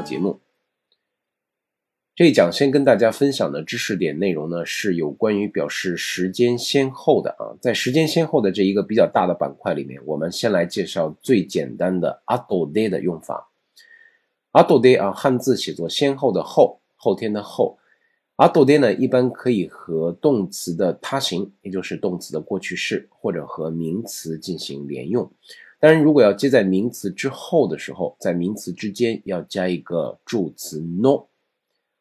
节目这一讲先跟大家分享的知识点内容呢，是有关于表示时间先后的啊。在时间先后的这一个比较大的板块里面，我们先来介绍最简单的“ d a y 的用法。d a y 啊，汉字写作“先后”的“后”，后天的“后”。d a y 呢，一般可以和动词的他形，也就是动词的过去式，或者和名词进行连用。当然，如果要接在名词之后的时候，在名词之间要加一个助词 no，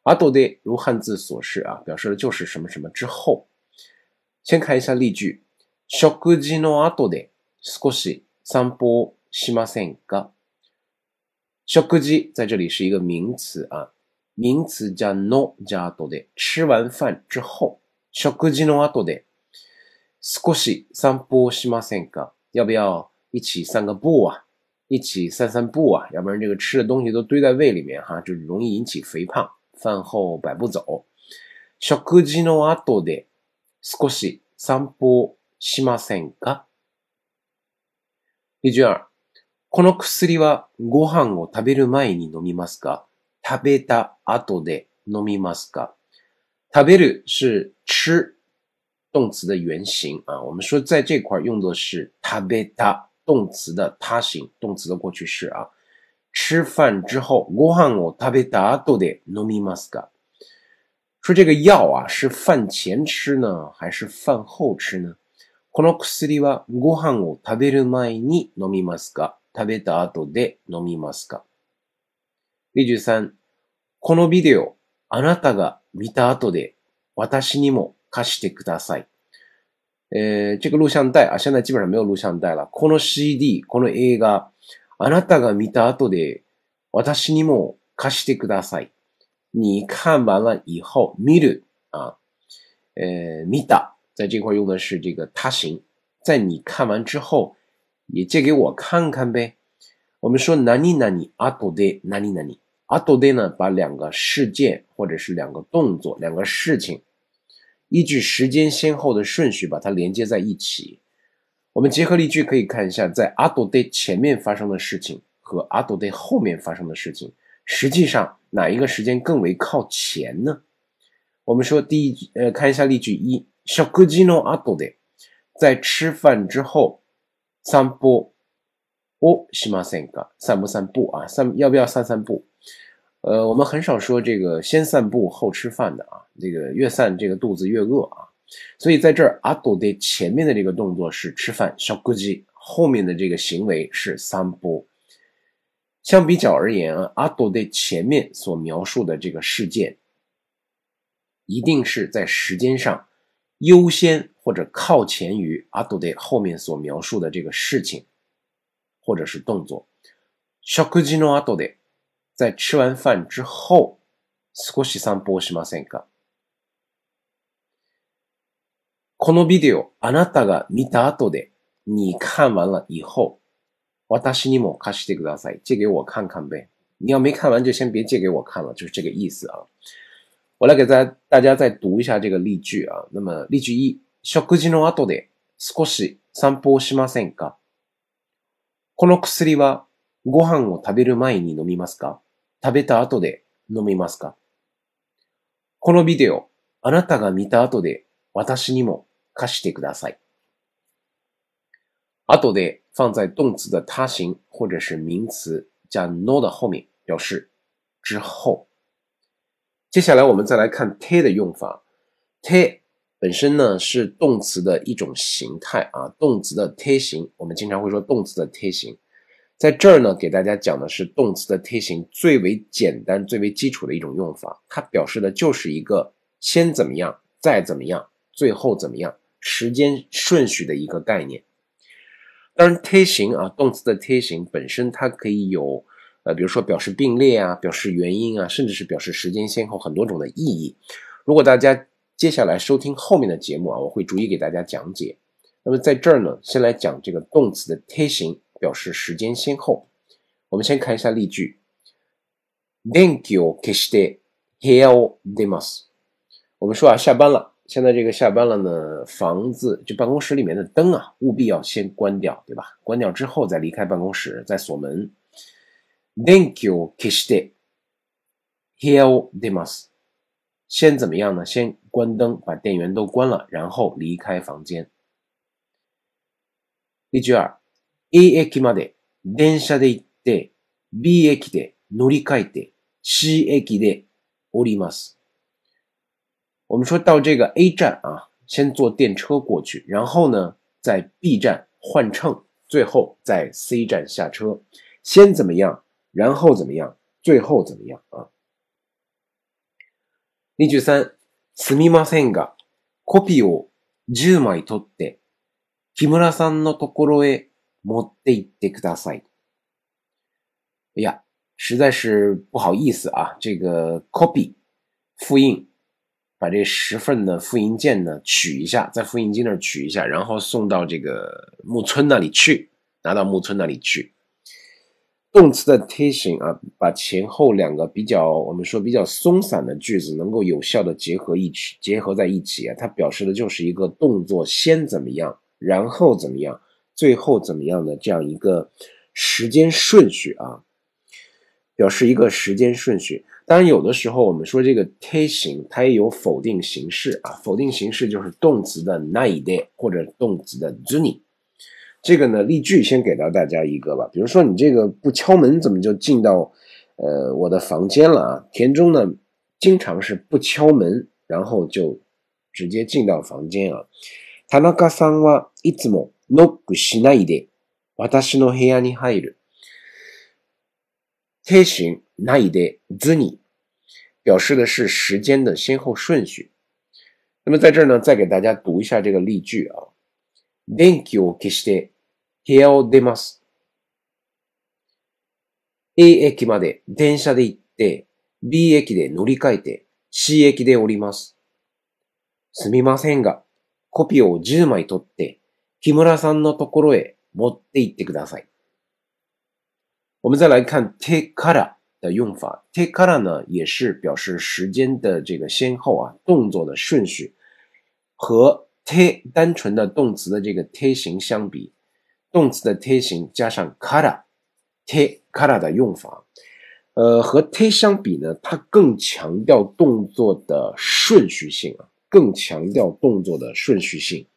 あとで，如汉字所示啊，表示的就是什么什么之后。先看一下例句：食事のあとで少し散歩しませんか？食事在这里是一个名词啊，名词加 no 加あと吃完饭之后，食事のあとで少し散歩しませんか？要不要？一起散个步啊，一起散散步啊，要不然这个吃的东西都堆在胃里面哈，就容易引起肥胖。饭后百步走，食事のあとで少し散歩しませんか？第二，この薬はご飯を食べる前に飲みますか？食べたあとで飲みますか？食べる是吃动词的原形啊，我们说在这块儿用的是食べた。动词的他形，动词的过去式啊。吃饭之后，ご飯を食べた後で飲みますか？说这个药啊，是饭前吃呢，还是饭后吃呢？この薬はご飯を食べる前に飲みますか？食べた後で飲みますか？例3三，このビデオ、あなたが見た後で私にも貸してください。えー、这个录像带啊，现在基本上没有录像带了。この CD、この映画、あなたが見た後で、私にも貸してください。你看完了以后，見る啊，呃，見た，在这块用的是这个他行，在你看完之后，也借给我看看呗。我们说何々後で何々，後で呢，把两个事件或者是两个动作、两个事情。依据时间先后的顺序把它连接在一起。我们结合例句可以看一下，在阿多的前面发生的事情和阿多的后面发生的事情，实际上哪一个时间更为靠前呢？我们说第一，句，呃，看一下例句一，食後の阿多で，在吃饭之后散步。哦，しません散不散步啊，散要不要散散步？呃，我们很少说这个先散步后吃饭的啊，这个越散这个肚子越饿啊，所以在这儿阿斗的前面的这个动作是吃饭，小估计后面的这个行为是散步。相比较而言啊，阿斗的前面所描述的这个事件，一定是在时间上优先或者靠前于阿斗的后面所描述的这个事情或者是动作。小估计的阿多的。在吃完饭之后，少し散歩しませんか？このビデオあなたが見た後で、你看完了以后，私にも貸してください。借给我看看呗。你要没看完就先别借给我看了，就是这个意思啊。我来给大家大家再读一下这个例句啊。那么例句一，ので少し散歩しませんか？この薬はご飯を食べる前に飲みますか？食べた後で飲みますかこのビデオ、あなたが見た後で私にも貸してください。後で放在動詞的他形或者是名詞加 no 的后面，表示之后。接下来我们再来看 te 的用法。te 本身呢是动词的一种形态啊，动词的 te 形，我们经常会说动词的 te 形。在这儿呢，给大家讲的是动词的梯形最为简单、最为基础的一种用法，它表示的就是一个先怎么样，再怎么样，最后怎么样，时间顺序的一个概念。当然，o n 啊，动词的 tation 本身它可以有，呃，比如说表示并列啊，表示原因啊，甚至是表示时间先后很多种的意义。如果大家接下来收听后面的节目啊，我会逐一给大家讲解。那么在这儿呢，先来讲这个动词的贴型。表示时间先后，我们先看一下例句。電球消して、部屋を出ます。我们说啊，下班了，现在这个下班了呢，房子就办公室里面的灯啊，务必要先关掉，对吧？关掉之后再离开办公室，再锁门。電球消して、部屋を出ます。先怎么样呢？先关灯，把电源都关了，然后离开房间。例句二。A 駅まで電車で行って、B 駅で乗り換えて、C 駅で降ります。我们说到这个 A 站啊，先坐电车过去，然后呢，在 B 站换乘，最后在 C 站下车。先怎么样，然后怎么样，最后怎么样啊？二十三、すみませんが、コピーを10枚取って、木村さんのところへ Monday Dec.26。哎呀，实在是不好意思啊！这个 copy 复印，把这十份的复印件呢取一下，在复印机那儿取一下，然后送到这个木村那里去，拿到木村那里去。动词的 tension 啊，把前后两个比较我们说比较松散的句子能够有效的结合一起结合在一起啊，它表示的就是一个动作先怎么样，然后怎么样。最后怎么样的这样一个时间顺序啊，表示一个时间顺序。当然，有的时候我们说这个 T a 型，它也有否定形式啊。否定形式就是动词的 n i い e 或者动词的 u n i 这个呢，例句先给到大家一个吧。比如说，你这个不敲门怎么就进到呃我的房间了啊？田中呢，经常是不敲门，然后就直接进到房间啊。田中さんはいつもノックしないで、私の部屋に入る。停止ないでずに表示的是时间的先后顺序。那么在这儿呢，再给大家读一下这个例句啊。電気を消して部屋を出ます。A 駅まで電車で行って、B 駅で乗り換えて、C 駅で降ります。すみませんが、コピーを10枚取って、木村さんのところへ持って行ってください。我们再来看 te てか a 的用法。t てか a 呢也是表示时间的这个先后啊，动作的顺序。和 te 单纯的动词的这个て形相比，动词的て形加上 t から、てか a 的用法，呃，和て相比呢，它更强调动作的顺序性啊，更强调动作的顺序性。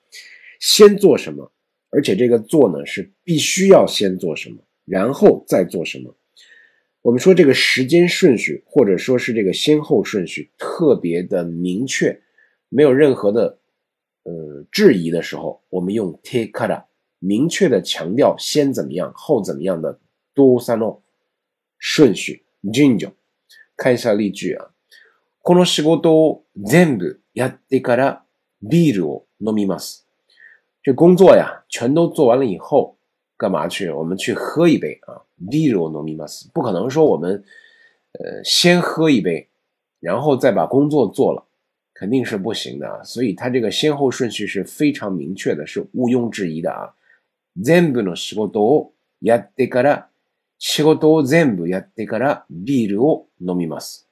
先做什么，而且这个做呢是必须要先做什么，然后再做什么。我们说这个时间顺序或者说是这个先后顺序特别的明确，没有任何的呃质疑的时候，我们用 te a k から明确的强调先怎么样后怎么样的多三诺顺序。g i n g o 看一下例句啊，この仕事を全部やってからビールを飲みます。这工作呀，全都做完了以后，干嘛去？我们去喝一杯啊！ビールを飲みます。不可能说我们，呃，先喝一杯，然后再把工作做了，肯定是不行的。所以它这个先后顺序是非常明确的，是毋庸置疑的啊！全部の仕事をやってから、仕事を全部やってからビールを飲みます。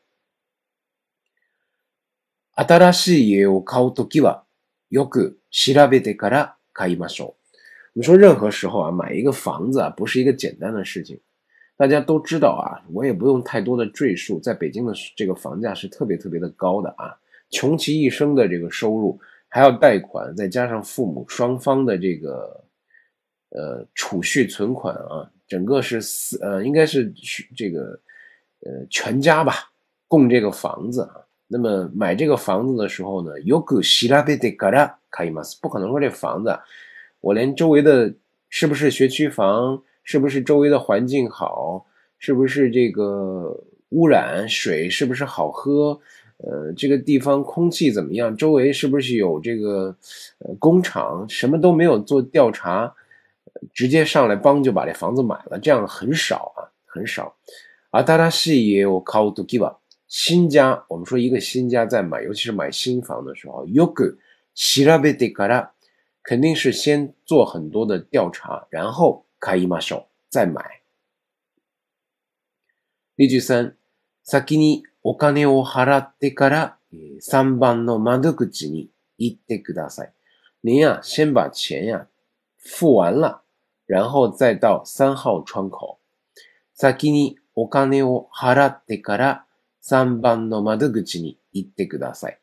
新しい家を買うときはよく調べてから。卡伊马手，我们说任何时候啊，买一个房子啊，不是一个简单的事情。大家都知道啊，我也不用太多的赘述，在北京的这个房价是特别特别的高的啊，穷其一生的这个收入还要贷款，再加上父母双方的这个呃储蓄存款啊，整个是四呃，应该是这个呃全家吧供这个房子啊。那么买这个房子的时候呢，有够稀拉的的疙瘩，卡伊马斯不可能说这房子，我连周围的是不是学区房，是不是周围的环境好，是不是这个污染水是不是好喝，呃，这个地方空气怎么样，周围是不是有这个呃工厂，什么都没有做调查，直接上来帮就把这房子买了，这样很少啊，很少。アダラシエオカウトギバ新家、我们说一个新家在买，尤其是买新房的时候，よく調べてから、肯定是先做很多的调查，然后買いましょう，再买。例句三、先にお金を払ってから、3番の窓口に行ってください。您呀、先把钱呀、付完了，然后再到3号窗口。先にお金を払ってから三番の窓口に行ってください。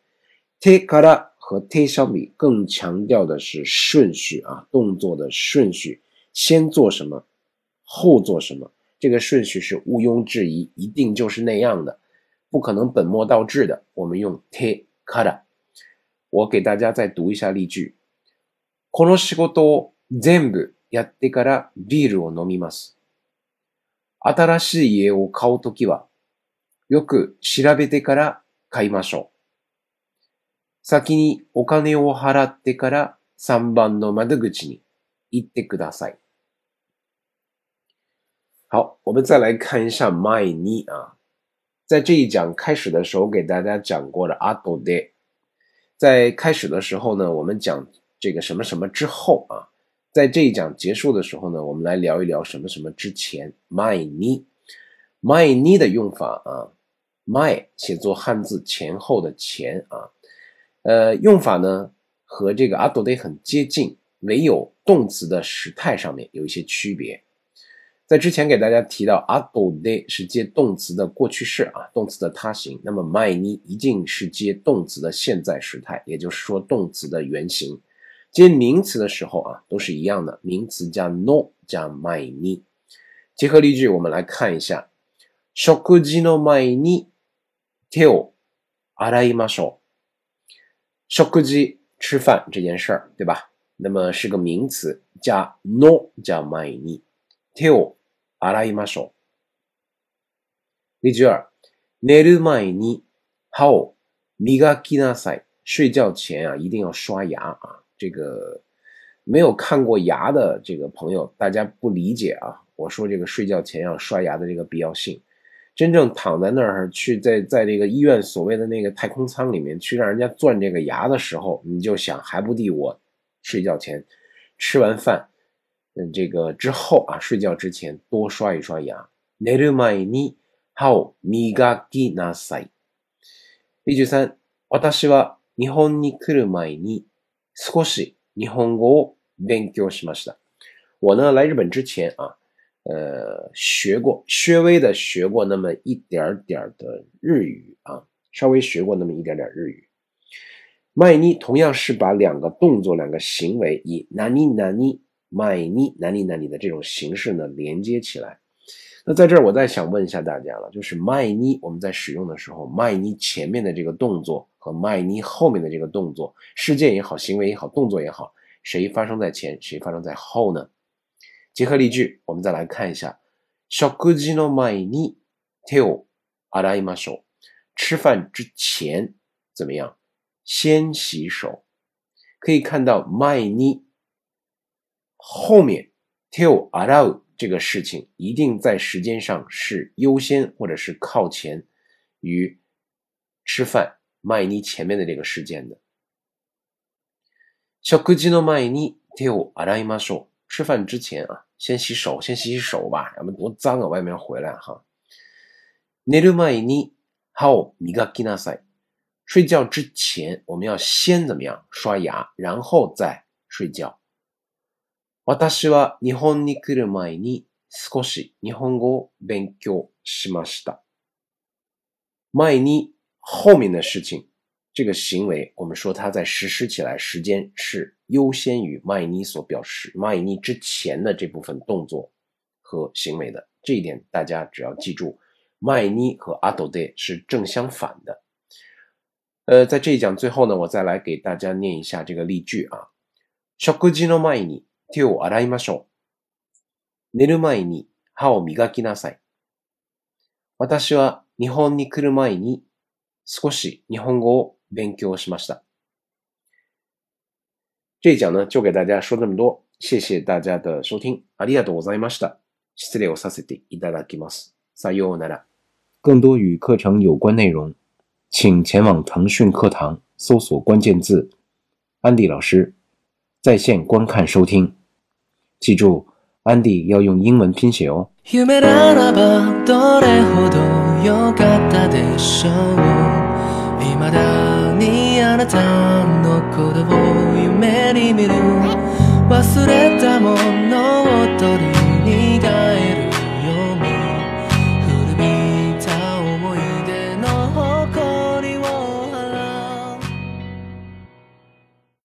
手から和手相比更强调的是顺序啊，动作的顺序，先做什么，后做什么，这个顺序是毋庸置疑，一定就是那样的，不可能本末倒置的。我们用てから，我给大家再读一下例句。この仕事を全部やってからビールを飲みます。新しい家を買うときは。よく調べてから買いましょう。先にお金を払ってから3番の窓口に行ってください。好，我们再来看一下卖你啊，在这一讲开始的时候给大家讲过了後で。在开始的时候呢，我们讲这个什么什么之后啊，在这一讲结束的时候呢，我们来聊一聊什么什么之前卖你卖你的用法啊。my 写作汉字前后的前啊，呃，用法呢和这个 a g 得 d 很接近，唯有动词的时态上面有一些区别。在之前给大家提到 a g 得 d 是接动词的过去式啊，动词的他形。那么 my n 一定是接动词的现在时态，也就是说动词的原形。接名词的时候啊，都是一样的，名词加 no 加 my n 结合例句，我们来看一下，食事の my ni。手，洗一洗。小谷鸡吃饭这件事儿，对吧？那么是个名词加 no 加ゃ前に手を洗いましょう。例句二：寝る前に歯を磨きなさい。睡觉前啊，一定要刷牙啊。这个没有看过牙的这个朋友，大家不理解啊。我说这个睡觉前要刷牙的这个必要性。真正躺在那儿去，在在这个医院所谓的那个太空舱里面去让人家钻这个牙的时候，你就想还不抵我睡觉前吃完饭嗯，这个之后啊睡觉之前多刷一刷牙。例句三，我呢来日本之前啊。呃，学过，稍微的学过那么一点点的日语啊，稍微学过那么一点点日语。卖妮同样是把两个动作、两个行为以“南妮 n a 卖 i nani 的这种形式呢连接起来。那在这儿，我再想问一下大家了，就是卖妮，我们在使用的时候，卖妮前面的这个动作和卖妮后面的这个动作，事件也好，行为也好，动作也好，谁发生在前，谁发生在后呢？结合例句，我们再来看一下：食事の前に手を洗いましょう。吃饭之前怎么样？先洗手。可以看到，麦尼后面“手”这个事情一定在时间上是优先或者是靠前于吃饭麦尼前面的这个事件的。食事の前に手を洗いましょう。吃饭之前啊。先洗手，先洗洗手吧，要不多脏啊！外面回来哈。你好，你个吉纳塞。睡觉之前，我们要先怎么样？刷牙，然后再睡觉。我大西哇，你和你可的买尼，可是，你和我，边叫西马西达。买后面的事情，这个行为，我们说它在实施起来时间是。优先于麦尼所表示麦尼之前的这部分动作和行为的这一点，大家只要记住，麦尼和阿都代是正相反的。呃，在这一讲最后呢，我再来给大家念一下这个例句啊：，食事の前に手を洗いましょう。寝る前に歯を磨きなさい。私は日本に来る前に少し日本語を勉強しました。这一讲呢，就给大家说这么多，谢谢大家的收听。ありがとうございました。失礼をさせていただきます。さようなら。更多与课程有关内容，请前往腾讯课堂搜索关键字“安迪老师”，在线观看收听。记住，安迪要用英文拼写哦。に見る忘れたものを取り